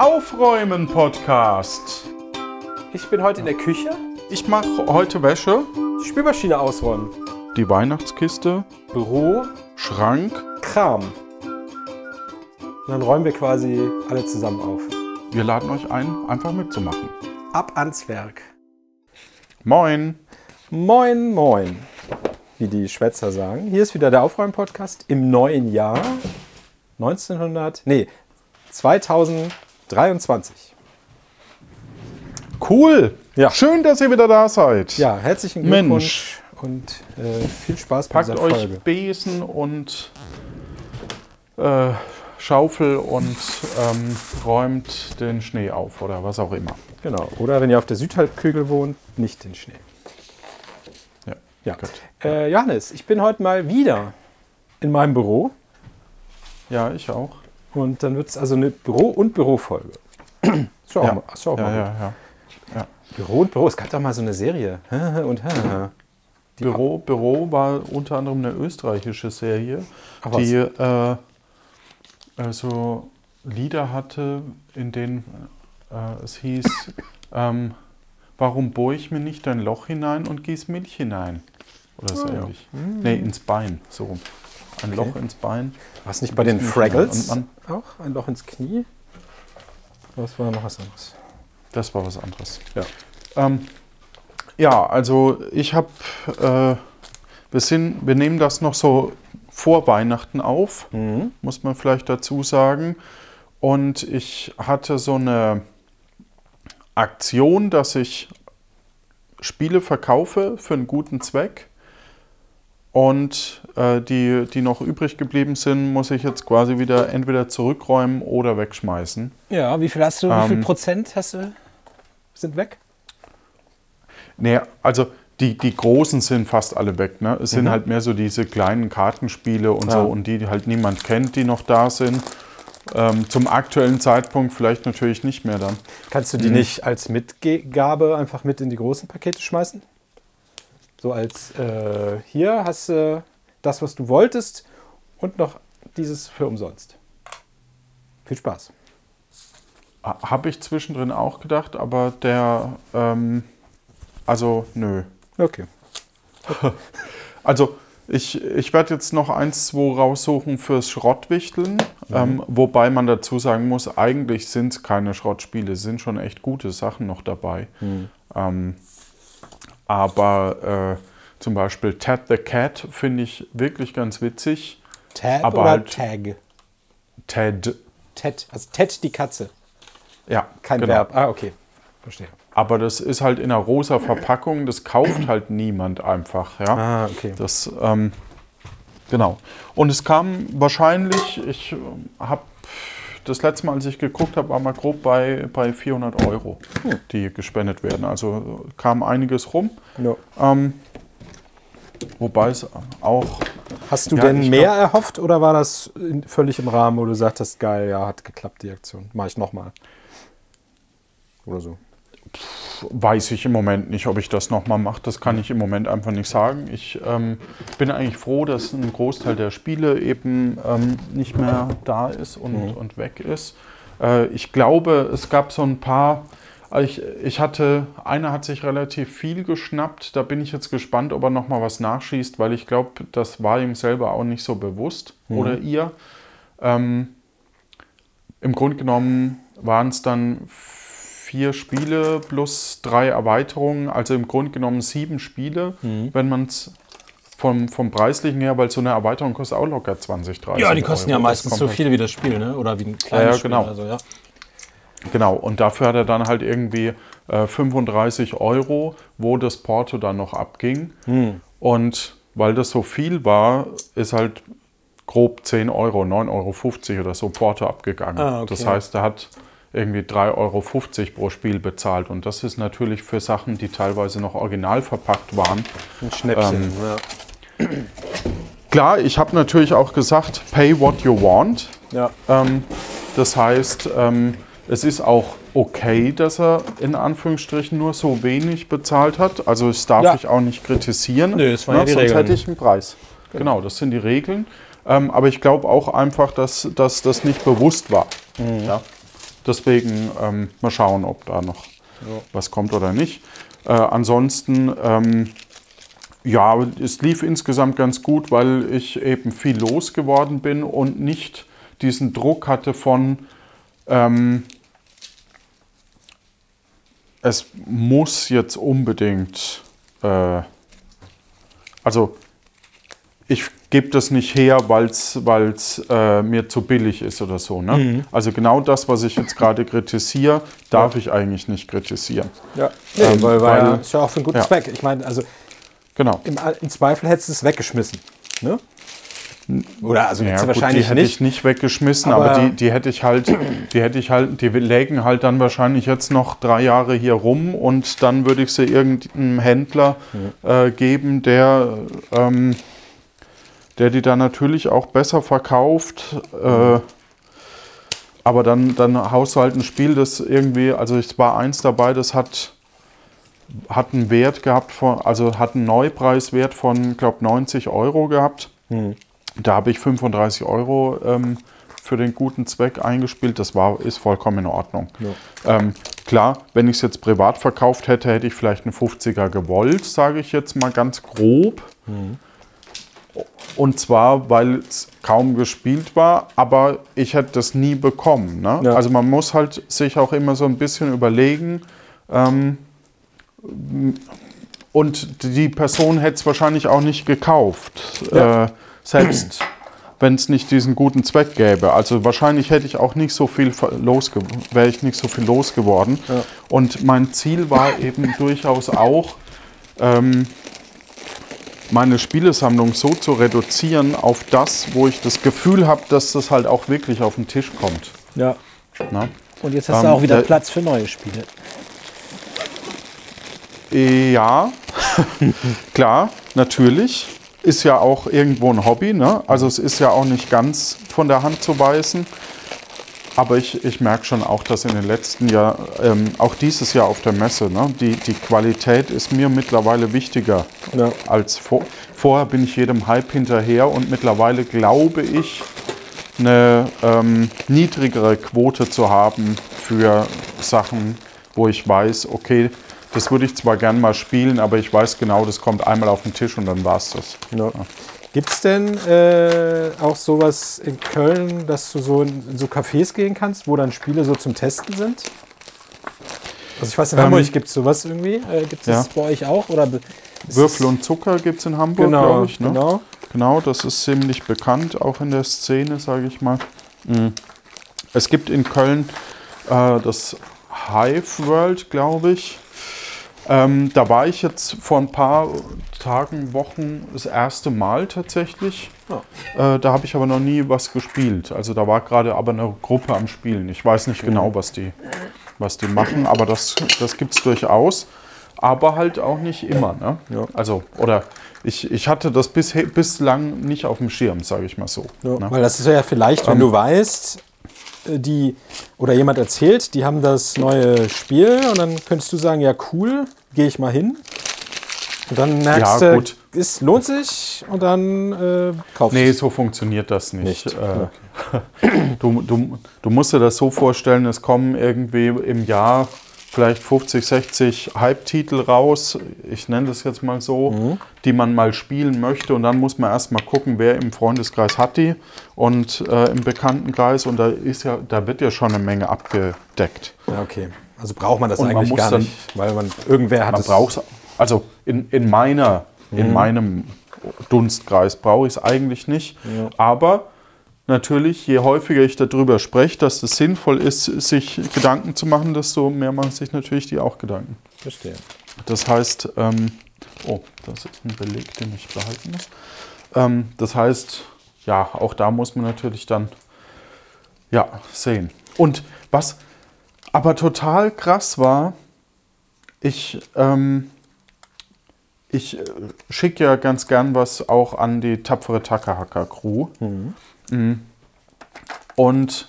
Aufräumen Podcast. Ich bin heute in der Küche. Ich mache heute Wäsche, Die Spülmaschine ausräumen. die Weihnachtskiste, Büro, Schrank. Kram. Und dann räumen wir quasi alle zusammen auf. Wir laden euch ein, einfach mitzumachen. Ab ans Werk. Moin. Moin, moin. Wie die Schwätzer sagen. Hier ist wieder der Aufräumen-Podcast im neuen Jahr 1900, nee, 2023. Cool. Ja. Schön, dass ihr wieder da seid. Ja, herzlichen Mensch. Glückwunsch und äh, viel Spaß bei Packt euch Folge. Besen und äh, Schaufel und ähm, räumt den Schnee auf oder was auch immer. Genau. Oder wenn ihr auf der Südhalbkugel wohnt, nicht den Schnee. Ja. Ja. Gut. Äh, Johannes, ich bin heute mal wieder in meinem Büro. Ja, ich auch. Und dann wird es also eine Büro- und Bürofolge. Schau Ja. mal. Schau Ja, mal. ja, ja. Büro und Büro. Es gab doch mal so eine Serie. und Die Büro, Büro war unter anderem eine österreichische Serie, Ach, die äh, also Lieder hatte, in denen äh, es hieß, ähm, warum bohre ich mir nicht ein Loch hinein und gieß Milch hinein? Oder so Ah, ja. ähnlich. Nee, ins Bein, so rum. Ein Loch ins Bein. Was nicht bei den Fraggles auch? Ein Loch ins Knie? Was war noch was anderes? Das war was anderes. Ja. Ähm, ja, also ich habe, äh, wir, sind, wir nehmen das noch so vor Weihnachten auf, Mhm. muss man vielleicht dazu sagen. Und ich hatte so eine Aktion, dass ich Spiele verkaufe für einen guten Zweck. Und äh, die, die noch übrig geblieben sind, muss ich jetzt quasi wieder entweder zurückräumen oder wegschmeißen. Ja, wie viel hast du? Wie viel Ähm, Prozent hast du? Sind weg? Nee, also die, die großen sind fast alle weg. Ne? Es sind Mhm. halt mehr so diese kleinen Kartenspiele und Ja. so und die, die halt niemand kennt, die noch da sind. Ähm, zum aktuellen Zeitpunkt vielleicht natürlich nicht mehr dann. Kannst du die nicht als Mitgabe einfach mit in die großen Pakete schmeißen? So als äh, hier hast du das, was du wolltest und noch dieses für umsonst. Viel Spaß. Habe ich zwischendrin auch gedacht, aber der, ähm, also nö. Okay. Also ich, ich werde jetzt noch eins, zwei raussuchen fürs Schrottwichteln. Ähm, wobei man dazu sagen muss, eigentlich sind es keine Schrottspiele, es sind schon echt gute Sachen noch dabei. Ähm, aber äh, zum Beispiel Ted the Cat finde ich wirklich ganz witzig. Tab Aber oder halt- Tag? Ted, Ted. Also Ted die Katze. ja, Kein genau. Verb. Ah, okay. Verstehe. Aber das ist halt in einer rosa Verpackung, das kauft halt niemand einfach. Ja? Ah, okay. Das, ähm, genau. Und es kam wahrscheinlich, ich habe das letzte Mal, als ich geguckt habe, war mal grob bei, bei 400 Euro, die gespendet werden. Also kam einiges rum. Ja. Ähm, wobei es auch, Hast du Ja, denn mehr erhofft oder war das völlig im Rahmen, wo du sagtest, geil, ja, hat geklappt die Aktion. Mach ich nochmal. Oder so. Weiß ich im Moment nicht, ob ich das nochmal mache. Das kann ich im Moment einfach nicht sagen. Ich ähm, bin eigentlich froh, dass ein Großteil der Spiele eben ähm, nicht mehr da ist und, und weg ist. Äh, ich glaube, es gab so ein paar. Ich, ich hatte, einer hat sich relativ viel geschnappt. Da bin ich jetzt gespannt, ob er nochmal was nachschießt, weil ich glaube, das war ihm selber auch nicht so bewusst oder ihr. Ähm, Im Grunde genommen waren es dann vier Spiele plus drei Erweiterungen, also im Grunde genommen sieben Spiele, wenn man es vom, vom Preislichen her, weil so eine Erweiterung kostet auch locker 20, 30 Ja, die kosten ja Euro. meistens Das so viel wie das Spiel, ne? Oder wie ein kleines Ja, ja, Spiel. genau. Also, ja. Halt, genau, und dafür hat er dann halt irgendwie äh, 35 Euro, wo das Porto dann noch abging. Hm. Und weil das so viel war, ist halt grob 10 Euro, 9,50 Euro oder so Porto abgegangen. Ah, okay. Das heißt, er hat irgendwie 3,50 Euro pro Spiel bezahlt. Und das ist natürlich für Sachen, die teilweise noch original verpackt waren. Ein Schnäppchen. Ähm, ja. Klar, ich habe natürlich auch gesagt, pay what you want. Ja. Ähm, das heißt, ähm, es ist auch okay, dass er in Anführungsstrichen nur so wenig bezahlt hat. Also das darf Ja. ich auch nicht kritisieren. Nö, das waren ja die sonst Regeln. hätte ich einen Preis. Genau, das sind die Regeln. Ähm, aber ich glaube auch einfach, dass, dass das nicht bewusst war. Mhm. Ja. Deswegen ähm, mal schauen, ob da noch was kommt oder nicht. Äh, ansonsten, ähm, ja, es lief insgesamt ganz gut, weil ich eben viel losgeworden bin und nicht diesen Druck hatte von, ähm, es muss jetzt unbedingt, äh, also ich gebe das nicht her, weil es äh, mir zu billig ist oder so. Ne? Mhm. Also genau das, was ich jetzt gerade kritisiere, darf ich eigentlich nicht kritisieren. Ja, nee, Ähm, weil, weil, weil- ist ja auch für einen guten ja. Zweck. Ich meine, also Genau. im, im Zweifel hättest du es weggeschmissen. Ne? Oder also Ja, gut, wahrscheinlich die hätte nicht. ich nicht weggeschmissen, aber, Aber- die, die hätte ich halt, die hätte ich halt, die lägen halt dann wahrscheinlich jetzt noch drei Jahre hier rum und dann würde ich sie irgendeinem Händler äh, geben, der, ähm, der die dann natürlich auch besser verkauft. Äh, aber dann, dann haust du halt ein Spiel, das irgendwie, also es war eins dabei, das hat, hat einen Wert gehabt, von, also hat einen Neupreiswert von, glaube 90 Euro gehabt. Da habe ich 35 Euro ähm, für den guten Zweck eingespielt. Das war, ist vollkommen in Ordnung. Ähm, klar, wenn ich es jetzt privat verkauft hätte, hätte ich vielleicht einen 50er gewollt, sage ich jetzt mal ganz grob. Und zwar, weil es kaum gespielt war, aber ich hätte das nie bekommen. Ne? Ja. Also man muss halt sich auch immer so ein bisschen überlegen, ähm, und die Person hätte es wahrscheinlich auch nicht gekauft, Ja. äh, selbst wenn es nicht diesen guten Zweck gäbe. Also wahrscheinlich hätte ich auch nicht so viel losge wäre ich nicht so viel losgeworden. Ja. Und mein Ziel war eben durchaus auch, ähm, meine Spielesammlung so zu reduzieren auf das, wo ich das Gefühl habe, dass das halt auch wirklich auf den Tisch kommt. Ja. Ne? Und jetzt hast Ähm, du auch wieder äh, Platz für neue Spiele. Ja, klar, natürlich. Ist ja auch irgendwo ein Hobby. Ne? Also es ist ja auch nicht ganz von der Hand zu weisen. Aber ich, ich merke schon auch, dass in den letzten Jahren, ähm, auch dieses Jahr auf der Messe, ne, die, die Qualität ist mir mittlerweile wichtiger Ja. als vor. Vorher bin ich jedem Hype hinterher und mittlerweile glaube ich, eine ähm, niedrigere Quote zu haben für Sachen, wo ich weiß, okay, das würde ich zwar gern mal spielen, aber ich weiß genau, das kommt einmal auf den Tisch und dann war es das. Ja. Gibt es denn äh, auch sowas in Köln, dass du so in, in so Cafés gehen kannst, wo dann Spiele so zum Testen sind? Also ich weiß, in Ähm, Hamburg gibt es sowas irgendwie. Äh, gibt es ja. das bei euch auch? Oder Würfel und Zucker gibt es in Hamburg, Genau, glaube ich. Ne? genau. Genau, das ist ziemlich bekannt, auch in der Szene, sage ich mal. Mhm. Es gibt in Köln äh, das Hive World, glaube ich. Ähm, da war ich jetzt vor ein paar Tagen, Wochen das erste Mal tatsächlich. Äh, da habe ich aber noch nie was gespielt. Also da war gerade aber eine Gruppe am Spielen. Ich weiß nicht genau, was die, was die machen, aber das, das gibt es durchaus. Aber halt auch nicht immer. Ne? Ja. Also, oder ich, ich hatte das bis, bislang nicht auf dem Schirm, sage ich mal so. Ja, ne? Weil das ist ja vielleicht, wenn Ähm, du weißt, äh, die oder jemand erzählt, die haben das neue Spiel und dann könntest du sagen, ja cool, gehe ich mal hin. Und dann merkst Ja, du, es lohnt sich und dann äh, kaufst Nee, du so funktioniert das nicht. Nicht, Äh, du, du, du musst dir das so vorstellen, es kommen irgendwie im Jahr vielleicht 50, 60 Hype-Titel raus, ich nenne das jetzt mal so, Mhm. die man mal spielen möchte. Und dann muss man erstmal gucken, wer im Freundeskreis hat die und äh, im Bekanntenkreis. Und da, ist ja, da wird ja schon eine Menge abgedeckt. Ja, okay. Also braucht man das Und man eigentlich muss gar dann- nicht, weil man irgendwer hat Man es. braucht also in, in meiner, Mhm. in meinem Dunstkreis brauche ich es eigentlich nicht. Aber natürlich, je häufiger ich darüber spreche, dass es sinnvoll ist, sich Gedanken zu machen, desto mehr machen sich natürlich die auch Gedanken. Verstehe. Das heißt, ähm, oh, das ist ein Beleg, den ich behalten muss. Ähm, das heißt, ja, auch da muss man natürlich dann ja, sehen. Und was aber total krass war, ich, ähm, ich äh, schicke ja ganz gern was auch an die tapfere Takahaka Crew. Mhm. Und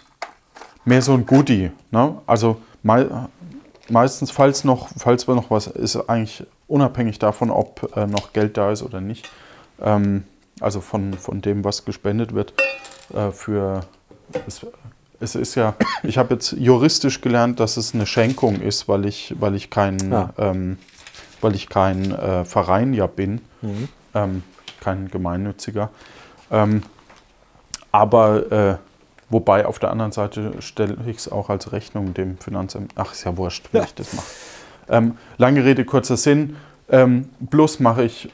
mehr so ein Goodie. Ne? Also mei meistens, falls noch, falls wir noch was, ist eigentlich unabhängig davon, ob äh, noch Geld da ist oder nicht. Ähm, also von, von dem, was gespendet wird äh, für das es ist ja, ich habe jetzt juristisch gelernt, dass es eine Schenkung ist, weil ich, weil ich kein, Ah. ähm, weil ich kein äh, Verein ja bin, Mhm. ähm, kein gemeinnütziger. Ähm, aber äh, wobei auf der anderen Seite stelle ich es auch als Rechnung dem Finanzamt. Ach, ist ja wurscht, wie Ja. ich das mache. Ähm, lange Rede, kurzer Sinn. Ähm, plus mache ich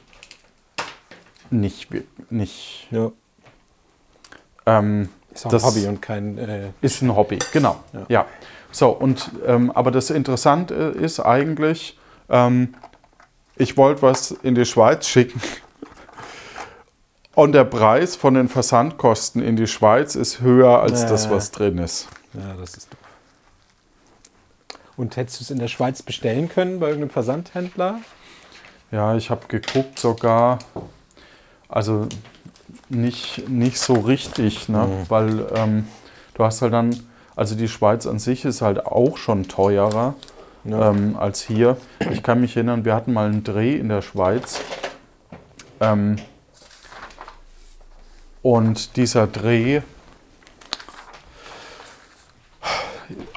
nicht, nicht Ja. ähm, Ist auch Das- ein Hobby und kein. Äh, ist ein Hobby, genau. Ja. Ja. So, und ähm, aber das Interessante ist eigentlich, ähm, ich wollte was in die Schweiz schicken. Und der Preis von den Versandkosten in die Schweiz ist höher als das, Ja. was drin ist. ja, das ist doof. Und hättest du es in der Schweiz bestellen können bei irgendeinem Versandhändler? Ja, ich habe geguckt sogar, also nicht, nicht so richtig, ne? Mhm. weil ähm, du hast halt dann, also die Schweiz an sich ist halt auch schon teurer. Ja. ähm, als hier. Ich kann mich erinnern, wir hatten mal einen Dreh in der Schweiz. Ähm, und dieser Dreh,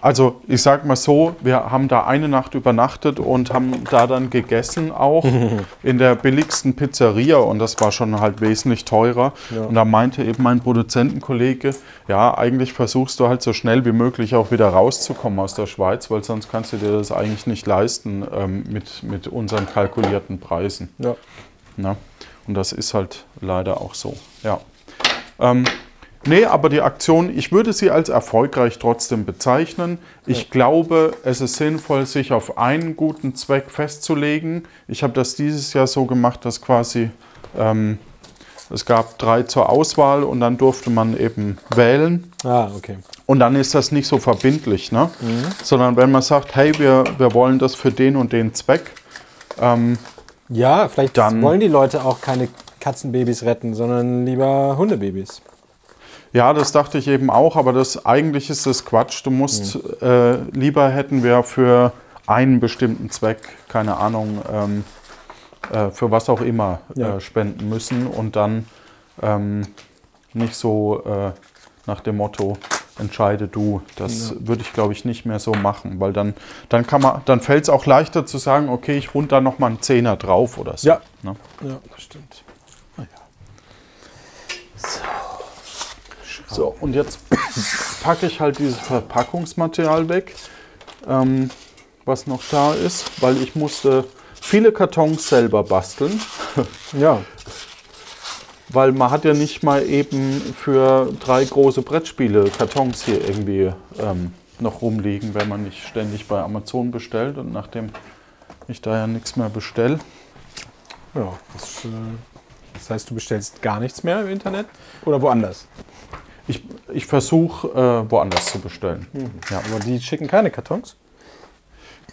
also ich sag mal so, wir haben da eine Nacht übernachtet und haben da dann gegessen auch in der billigsten Pizzeria und das war schon halt wesentlich teurer. Ja. Und da meinte eben mein Produzentenkollege, ja, eigentlich versuchst du halt so schnell wie möglich auch wieder rauszukommen aus der Schweiz, weil sonst kannst du dir das eigentlich nicht leisten ähm, mit, mit unseren kalkulierten Preisen. Ja. Ne? Und das ist halt leider auch so. Ja. Ähm, nee, aber die Aktion, ich würde sie als erfolgreich trotzdem bezeichnen. Ich glaube, es ist sinnvoll, sich auf einen guten Zweck festzulegen. Ich habe das dieses Jahr so gemacht, dass quasi ähm, es gab drei zur Auswahl und dann durfte man eben wählen. Ah, okay. Und dann ist das nicht so verbindlich, ne? sondern wenn man sagt, hey, wir, wir wollen das für den und den Zweck, ähm, Ja, vielleicht Dann- wollen die Leute auch keine Katzenbabys retten, sondern lieber Hundebabys. Ja, das dachte ich eben auch, aber das eigentlich ist das Quatsch. Du musst äh, lieber hätten wir für einen bestimmten Zweck, keine Ahnung, ähm, äh, für was auch immer Ja. äh, spenden müssen und dann ähm, nicht so äh, nach dem Motto entscheide du. Das würde ich glaube ich nicht mehr so machen, weil dann dann kann man dann fällt es auch leichter zu sagen, okay, ich rund da noch mal einen Zehner drauf oder so. Ja. Ne? Ja, das stimmt. So, und jetzt packe ich halt dieses Verpackungsmaterial weg, ähm, was noch da ist, weil ich musste viele Kartons selber basteln, Ja, weil man hat ja nicht mal eben für drei große Brettspiele Kartons hier irgendwie ähm, noch rumliegen, wenn man nicht ständig bei Amazon bestellt und nachdem ich da ja nichts mehr bestelle. ja. Das, äh, das heißt, du bestellst gar nichts mehr im Internet oder woanders? Ich, ich versuche äh, woanders zu bestellen. Ja. Aber die schicken keine Kartons?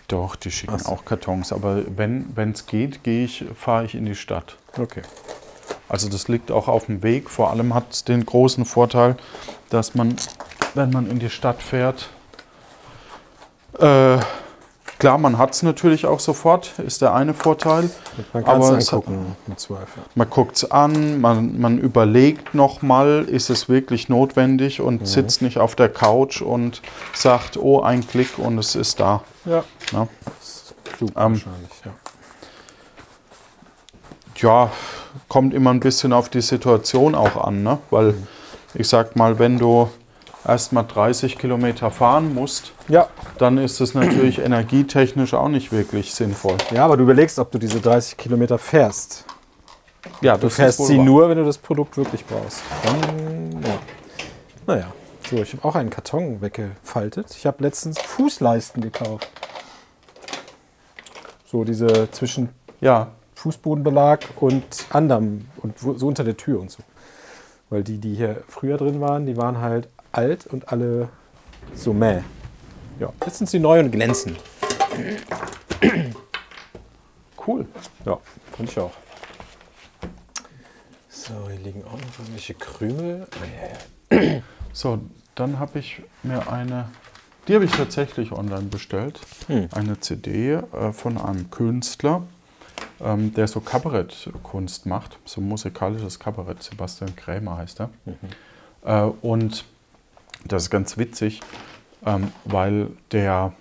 Doch, die schicken Ach auch Kartons, aber wenn es geht, gehe ich, fahre ich in die Stadt. Okay. Also das liegt auch auf dem Weg. Vor allem hat es den großen Vorteil, dass man, wenn man in die Stadt fährt, äh, klar, man hat es natürlich auch sofort, ist der eine Vorteil. Man kann es angucken, im Zweifel. Man guckt es an, man, man überlegt nochmal, ist es wirklich notwendig und sitzt nicht auf der Couch und sagt, oh, ein Klick und es ist da. Ja. Ne? Klug Ähm, wahrscheinlich, ja. Ja, kommt immer ein bisschen auf die Situation auch an, ne? weil ich sag mal, wenn du erst mal 30 Kilometer fahren musst, Ja. dann ist es natürlich energietechnisch auch nicht wirklich sinnvoll. ja, aber du überlegst, ob du diese 30 Kilometer fährst. Ja, Du fährst sie nur, wenn du das Produkt wirklich brauchst. Dann, ja. Naja, so, ich habe auch einen Karton weggefaltet. Ich habe letztens Fußleisten gekauft. So diese zwischen Ja, Fußbodenbelag und anderem und so unter der Tür und so. Weil die, die hier früher drin waren, die waren halt alt und alle so mäh. Ja, jetzt sind sie neu und glänzen. cool. Ja, fand ich auch. So, hier liegen auch noch irgendwelche Krümel. Ah. So, dann habe ich mir eine, die habe ich tatsächlich online bestellt, Hm. eine CD äh, von einem Künstler, ähm, der so Kabarettkunst macht, so musikalisches Kabarett, Sebastian Krämer heißt er. Äh, und Das ist ganz witzig, ähm, weil der,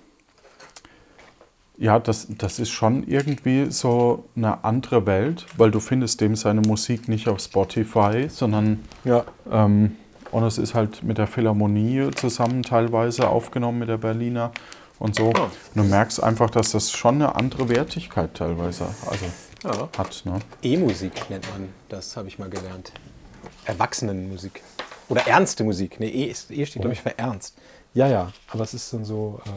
ja, das, das ist schon irgendwie so eine andere Welt, weil du findest dem seine Musik nicht auf Spotify, sondern Ja. ähm, und es ist halt mit der Philharmonie zusammen teilweise aufgenommen mit der Berliner und so. Ah. Und du merkst einfach, dass das schon eine andere Wertigkeit teilweise also ja. hat. Ne? E-Musik nennt man das, habe ich mal gelernt. Erwachsenenmusik. Oder ernste Musik. Nee, E, ist, e steht, glaube ich, für ernst. Ja, ja, aber es ist dann so, äh,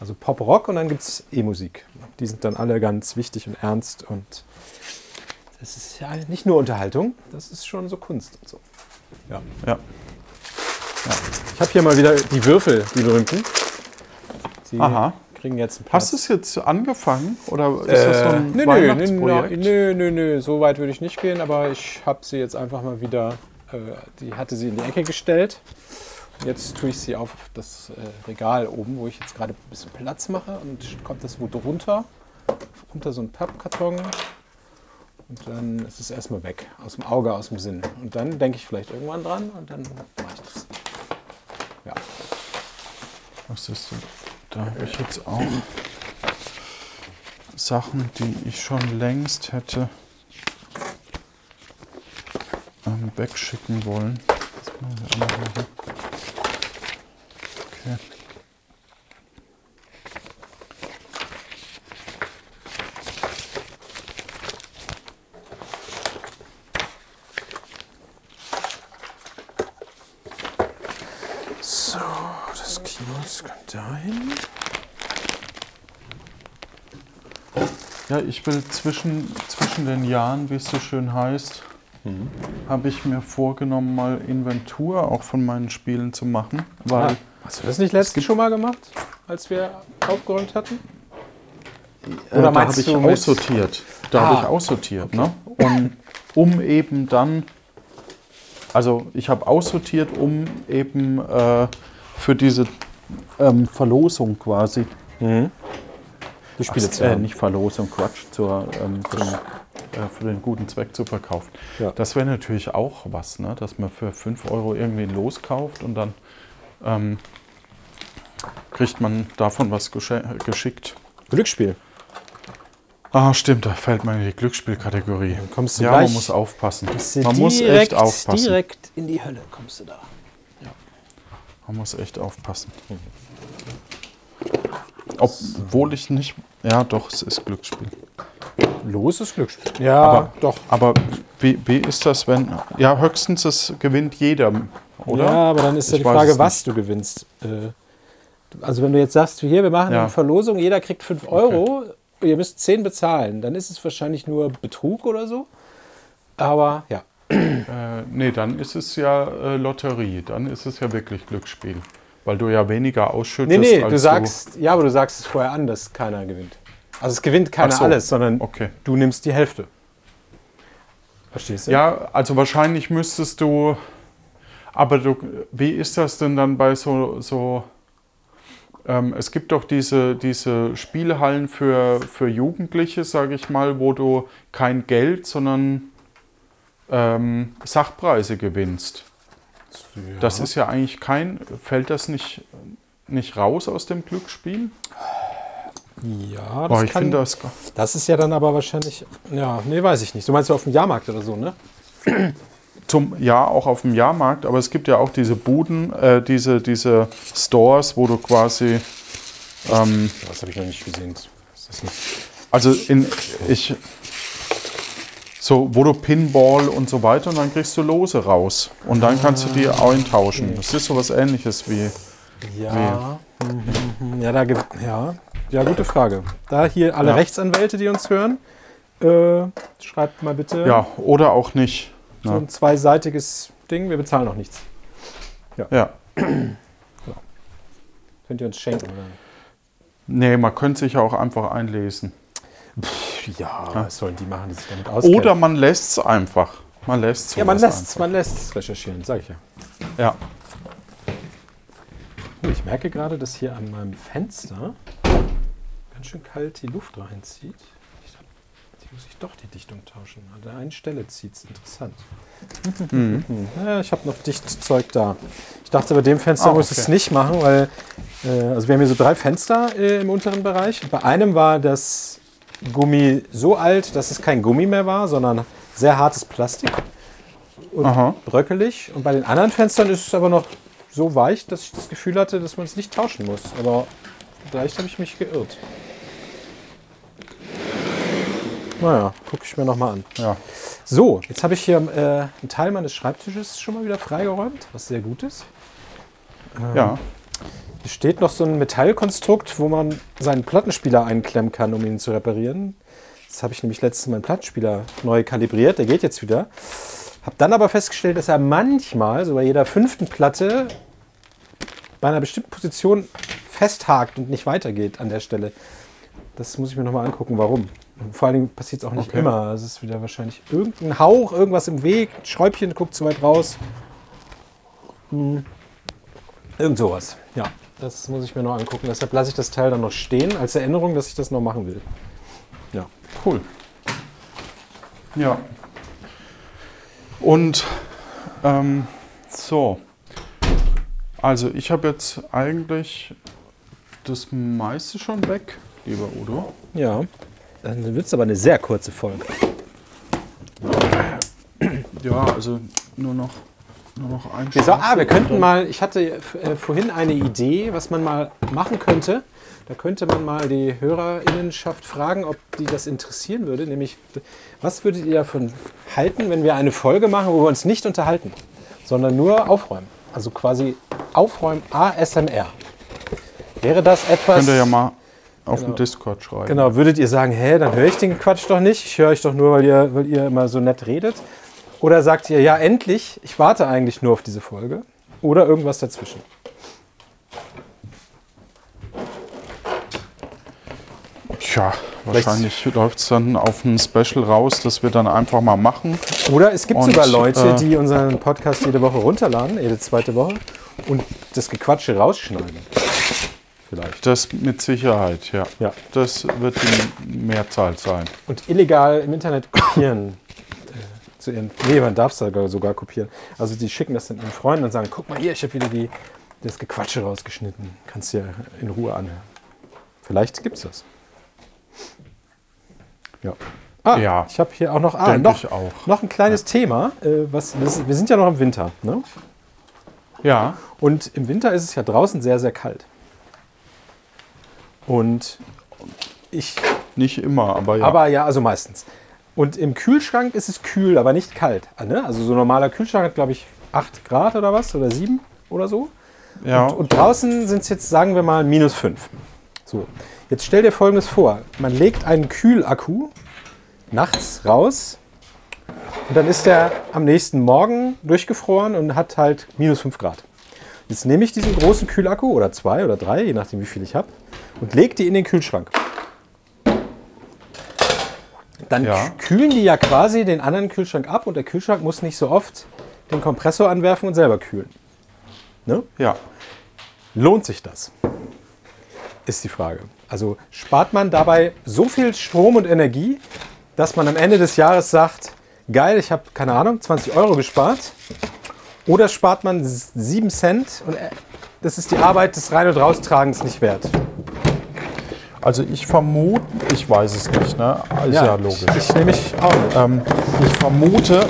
also Pop-Rock und dann gibt es E-Musik. Die sind dann alle ganz wichtig und ernst und das ist ja nicht nur Unterhaltung, das ist schon so Kunst und so. Ja. Ja. Ich habe hier mal wieder die Würfel, die berühmten. Sie Aha. kriegen jetzt einen Platz. Hast du es jetzt angefangen oder ist das so Äh, ein nö, nö, Weihnachtsprojekt? nö, nö, nö, so weit würde ich nicht gehen, aber ich habe sie jetzt einfach mal wieder, äh, die hatte sie in die Ecke gestellt. Jetzt tue ich sie auf das äh, Regal oben, wo ich jetzt gerade ein bisschen Platz mache und kommt das wo runter, unter so einen Pappkarton und dann ist es erstmal weg, aus dem Auge, aus dem Sinn. Und dann denke ich vielleicht irgendwann dran und dann mache ich das. Ja. Was ist denn? Da habe ich jetzt auch Sachen, die ich schon längst hätte ähm, wegschicken wollen. Das wir auch noch machen. Okay. So, das Kiosk dahin. Ja, ich will zwischen, zwischen den Jahren, wie es so schön heißt, habe ich mir vorgenommen, mal Inventur auch von meinen Spielen zu machen. Weil Ah, hast du das nicht letztens schon mal gemacht, als wir aufgeräumt hatten? Äh, Oder da meinst habe ich du mit- aussortiert. Da Ah, habe ich aussortiert, ne? Und um eben dann, also ich habe aussortiert, um eben äh, für diese ähm, Verlosung quasi, Die Spiele zu äh, haben. nicht Verlosung, Quatsch, zur, ähm, zum, äh, für den guten Zweck zu verkaufen. Ja. Das wäre natürlich auch was, ne? dass man für 5 Euro irgendwie ein Los kauft und dann ähm, kriegt man davon was geschickt. Glücksspiel. Ah, stimmt, da fällt man in die Glücksspielkategorie. Dann kommst du ja, man muss aufpassen. Man muss direkt, echt aufpassen. Direkt in die Hölle kommst du da. Man muss echt aufpassen. Obwohl ich nicht. Ja, doch, es ist Glücksspiel. Los ist Glücksspiel. Ja, Aber, doch. aber wie, wie ist das, wenn. Ja, höchstens es gewinnt jeder, oder? Ja, aber dann ist ja Ich die Frage, was du gewinnst. Äh, Also wenn du jetzt sagst, hier, wir machen Ja. eine Verlosung, jeder kriegt 5 Euro, ihr müsst 10 bezahlen, dann ist es wahrscheinlich nur Betrug oder so. Aber ja. Äh, nee, dann ist es ja äh, Lotterie. Dann ist es ja wirklich Glücksspiel. Weil du ja weniger ausschüttest. Nee, nee, als du sagst, ja, aber du sagst es vorher an, dass keiner gewinnt. Also es gewinnt keiner so, alles, sondern Okay. du nimmst die Hälfte. Verstehst du? Ja, also wahrscheinlich müsstest du. Aber du, wie ist das denn dann bei so. so ähm, es gibt doch diese, diese Spielhallen für, für Jugendliche, sage ich mal, wo du kein Geld, sondern ähm, Sachpreise gewinnst. Das ist ja eigentlich kein. Fällt das nicht, nicht raus aus dem Glücksspiel? Ja, das Boah, ich kann, finde das. Das ist ja dann aber wahrscheinlich, ja, nee, weiß ich nicht. Du meinst du auf dem Jahrmarkt oder so, ne? Zum, ja, auch auf dem Jahrmarkt, aber es gibt ja auch diese Buden, äh, diese, diese Stores, wo du quasi. Ähm, Das habe ich noch nicht gesehen. Also in ich so, wo du Pinball und so weiter und dann kriegst du Lose raus und dann kannst du die eintauschen. Das ist sowas ähnliches wie Ja. Mhm, Ja, da gibt ja. Ja, gute Frage. Da hier alle Ja. Rechtsanwälte, die uns hören, äh, schreibt mal bitte ja oder auch nicht. so ein zweiseitiges Ding. Wir bezahlen noch nichts. Ja. Könnt ihr uns schenken. Oder? Nee, man könnte sich ja auch einfach einlesen. Ja, was sollen die machen, die sich damit auskennen? Oder man lässt es einfach. Man lässt ja, man lässt es man lässt's recherchieren, sag ich ja. Ja. Ich merke gerade, dass hier an meinem Fenster ganz schön kalt die Luft reinzieht. Die muss ich doch die Dichtung tauschen. An der einen Stelle zieht es. Interessant. Mhm. Ja, ich habe noch Dichtzeug da. Ich dachte, bei dem Fenster Ah, muss ich es nicht machen, weil äh, also wir haben hier so drei Fenster äh, im unteren Bereich. Bei einem war das Gummi so alt, dass es kein Gummi mehr war, sondern sehr hartes Plastik und Aha. bröckelig. Und bei den anderen Fenstern ist es aber noch so weich, dass ich das Gefühl hatte, dass man es nicht tauschen muss. Aber vielleicht habe ich mich geirrt. Naja, gucke ich mir nochmal an. Ja. So, jetzt habe ich hier äh, einen Teil meines Schreibtisches schon mal wieder freigeräumt, was sehr gut ist. ja. Hier steht noch so ein Metallkonstrukt, wo man seinen Plattenspieler einklemmen kann, um ihn zu reparieren. Das habe ich nämlich letztens meinen Plattenspieler neu kalibriert, der geht jetzt wieder. Habe dann aber festgestellt, dass er manchmal, so bei jeder fünften Platte, bei einer bestimmten Position festhakt und nicht weitergeht an der Stelle. Das muss ich mir nochmal angucken, warum. Vor allen Dingen passiert es auch nicht Okay. immer. Es ist wieder wahrscheinlich irgendein Hauch, irgendwas im Weg, ein Schräubchen guckt zu weit raus. Hm. Irgend sowas. Ja, das muss ich mir noch angucken. Deshalb lasse ich das Teil dann noch stehen, als Erinnerung, dass ich das noch machen will. Ja. Cool. Ja. Und ähm, so. Also ich habe jetzt eigentlich das meiste schon weg, lieber Udo. Ja. Dann wird es aber eine sehr kurze Folge. Ja, also nur noch, nur noch ein Wir, so, ah, wir könnten mal, ich hatte äh, vorhin eine Idee, was man mal machen könnte. Da könnte man mal die Hörerinnenschaft fragen, ob die das interessieren würde. Nämlich, was würdet ihr davon halten, wenn wir eine Folge machen, wo wir uns nicht unterhalten, sondern nur aufräumen? Also quasi aufräumen ASMR. Wäre das etwas. Könnt ihr ja mal auf Genau. dem Discord schreiben. Genau, würdet ihr sagen, hä, dann höre ich den Quatsch doch nicht. Ich höre euch doch nur, weil ihr, weil ihr immer so nett redet. Oder sagt ihr, ja, endlich, ich warte eigentlich nur auf diese Folge. Oder irgendwas dazwischen. Tja, wahrscheinlich läuft es dann auf ein Special raus, das wir dann einfach mal machen. Oder es gibt Und, sogar Leute, äh, die unseren Podcast jede Woche runterladen, jede zweite Woche, und das Gequatsche rausschneiden. Vielleicht. Das mit Sicherheit, ja. Ja. Das wird die Mehrzahl sein. Und illegal im Internet kopieren. äh, zu ihren, nee, man darf es sogar, sogar kopieren. Also die schicken das dann ihren Freunden und sagen, guck mal hier, ich habe wieder die, das Gequatsche rausgeschnitten. Kannst dir in Ruhe anhören. Vielleicht gibt es das. Ja. Ah, Ja. ich habe hier auch noch, ah, noch, ich auch. noch ein kleines Thema. Äh, was, wir sind ja noch im Winter. Ne? Ja, Und im Winter ist es ja draußen sehr, sehr kalt. Und ich, nicht immer, aber ja. aber ja, also meistens. Und im Kühlschrank ist es kühl, aber nicht kalt. Ne? Also so ein normaler Kühlschrank hat, glaube ich, 8 Grad oder was, oder 7 oder so. ja. Und, und draußen sind es jetzt, sagen wir mal, minus 5. So, jetzt stell dir Folgendes vor. Man legt einen Kühlakku nachts raus und dann ist der am nächsten Morgen durchgefroren und hat halt minus 5 Grad. Jetzt nehme ich diesen großen Kühlakku oder zwei oder drei, je nachdem wie viel ich habe, und lege die in den Kühlschrank. Dann Ja. kü- kühlen die ja quasi den anderen Kühlschrank ab und der Kühlschrank muss nicht so oft den Kompressor anwerfen und selber kühlen. Ne? ja. Lohnt sich das? Ist die Frage. Also spart man dabei so viel Strom und Energie, dass man am Ende des Jahres sagt, geil, ich habe keine Ahnung, 20 Euro gespart. Oder spart man 7 Cent und äh, das ist die Arbeit des Rein- und Raustragens nicht wert. Also ich vermute, ich weiß es nicht, ne? Ist ja, logisch. Ich, ich nehme mich auch nicht. Ähm, ich vermute,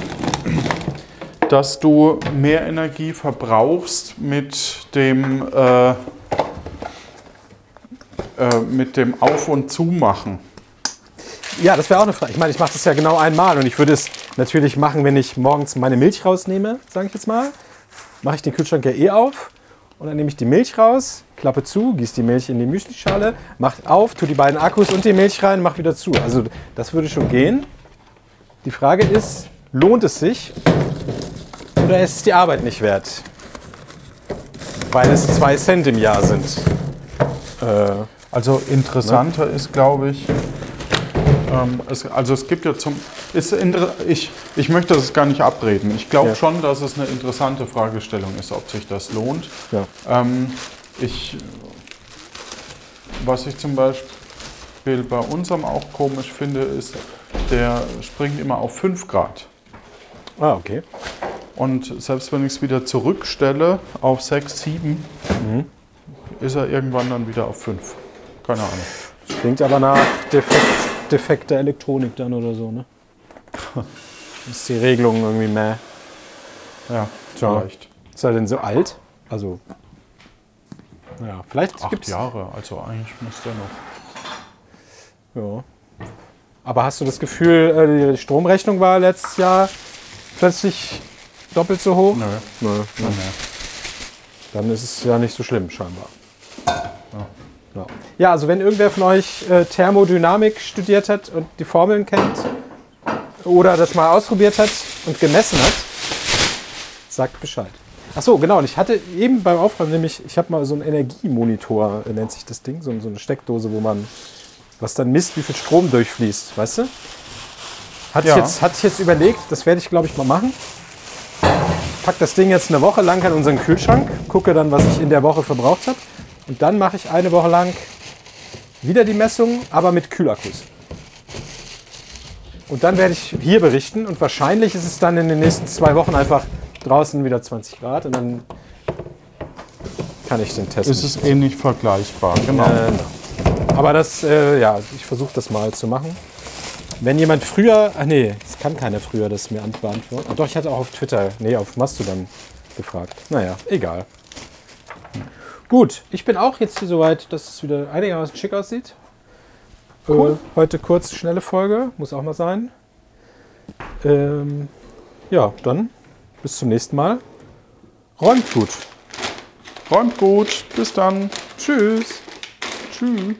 dass du mehr Energie verbrauchst mit dem, äh, äh, mit dem Auf- und Zumachen. Ja, das wäre auch eine Frage. Ich meine, ich mache das ja genau einmal und ich würde es natürlich machen, wenn ich morgens meine Milch rausnehme, sage ich jetzt mal. Mache ich den Kühlschrank ja eh auf und dann nehme ich die Milch raus, klappe zu, gieße die Milch in die Müslischale, mache auf, tue die beiden Akkus und die Milch rein, mache wieder zu. Also das würde schon gehen. Die Frage ist, lohnt es sich oder ist es die Arbeit nicht wert? Weil es zwei Cent im Jahr sind. Äh, Also interessanter ist, glaube ich, ähm, es, also es gibt ja zum, ist ich, ich möchte das gar nicht abreden. Ich glaube Ja. schon, dass es eine interessante Fragestellung ist, ob sich das lohnt. ja. Ähm, ich, was ich zum Beispiel bei unserem auch komisch finde, ist, der springt immer auf 5 Grad. Ah, okay. Und selbst wenn ich es wieder zurückstelle auf 6, 7, ist er irgendwann dann wieder auf 5. Keine Ahnung. Klingt aber nach defekt, defekter Elektronik dann oder so, ne? Ist die Regelung irgendwie mehr. Ja, vielleicht. Ist er denn so alt? Also. Ja, vielleicht Acht gibt's. Jahre, also eigentlich muss der noch. Ja. Aber hast du das Gefühl, äh, die Stromrechnung war letztes Jahr plötzlich doppelt so hoch? Nö. Nö. Nö, nö. Dann ist es ja nicht so schlimm, scheinbar. Ja, ja also wenn irgendwer von euch äh, Thermodynamik studiert hat und die Formeln kennt oder das mal ausprobiert hat und gemessen hat, sagt Bescheid. Ach so, genau. Und ich hatte eben beim Aufräumen nämlich, ich habe mal so einen Energiemonitor, äh, nennt sich das Ding, so, so eine Steckdose, wo man, was dann misst, wie viel Strom durchfließt, weißt du? Hatte, Ja. ich, jetzt, hatte ich jetzt überlegt, das werde ich glaube ich mal machen. Pack das Ding jetzt eine Woche lang an unseren Kühlschrank, gucke dann, was ich in der Woche verbraucht habe. Und dann mache ich eine Woche lang wieder die Messung, aber mit Kühlakkus. Und dann werde ich hier berichten und wahrscheinlich ist es dann in den nächsten zwei Wochen einfach draußen wieder 20 Grad und dann kann ich den Test. Ist es ähnlich vergleichbar, genau. Äh, aber das, äh, ja, ich versuche das mal zu machen. Wenn jemand früher, ach nee, es kann keiner früher das mir beantworten. Ah, doch, ich hatte auch auf Twitter, nee, auf Mastodon gefragt. Naja, egal. Gut, ich bin auch jetzt hier soweit, dass es wieder einigermaßen schick aussieht. Cool. Äh, heute kurz, schnelle Folge, muss auch mal sein. Ähm, ja, dann bis zum nächsten Mal. Räumt gut. Räumt gut. Bis dann. Tschüss. Tschüss.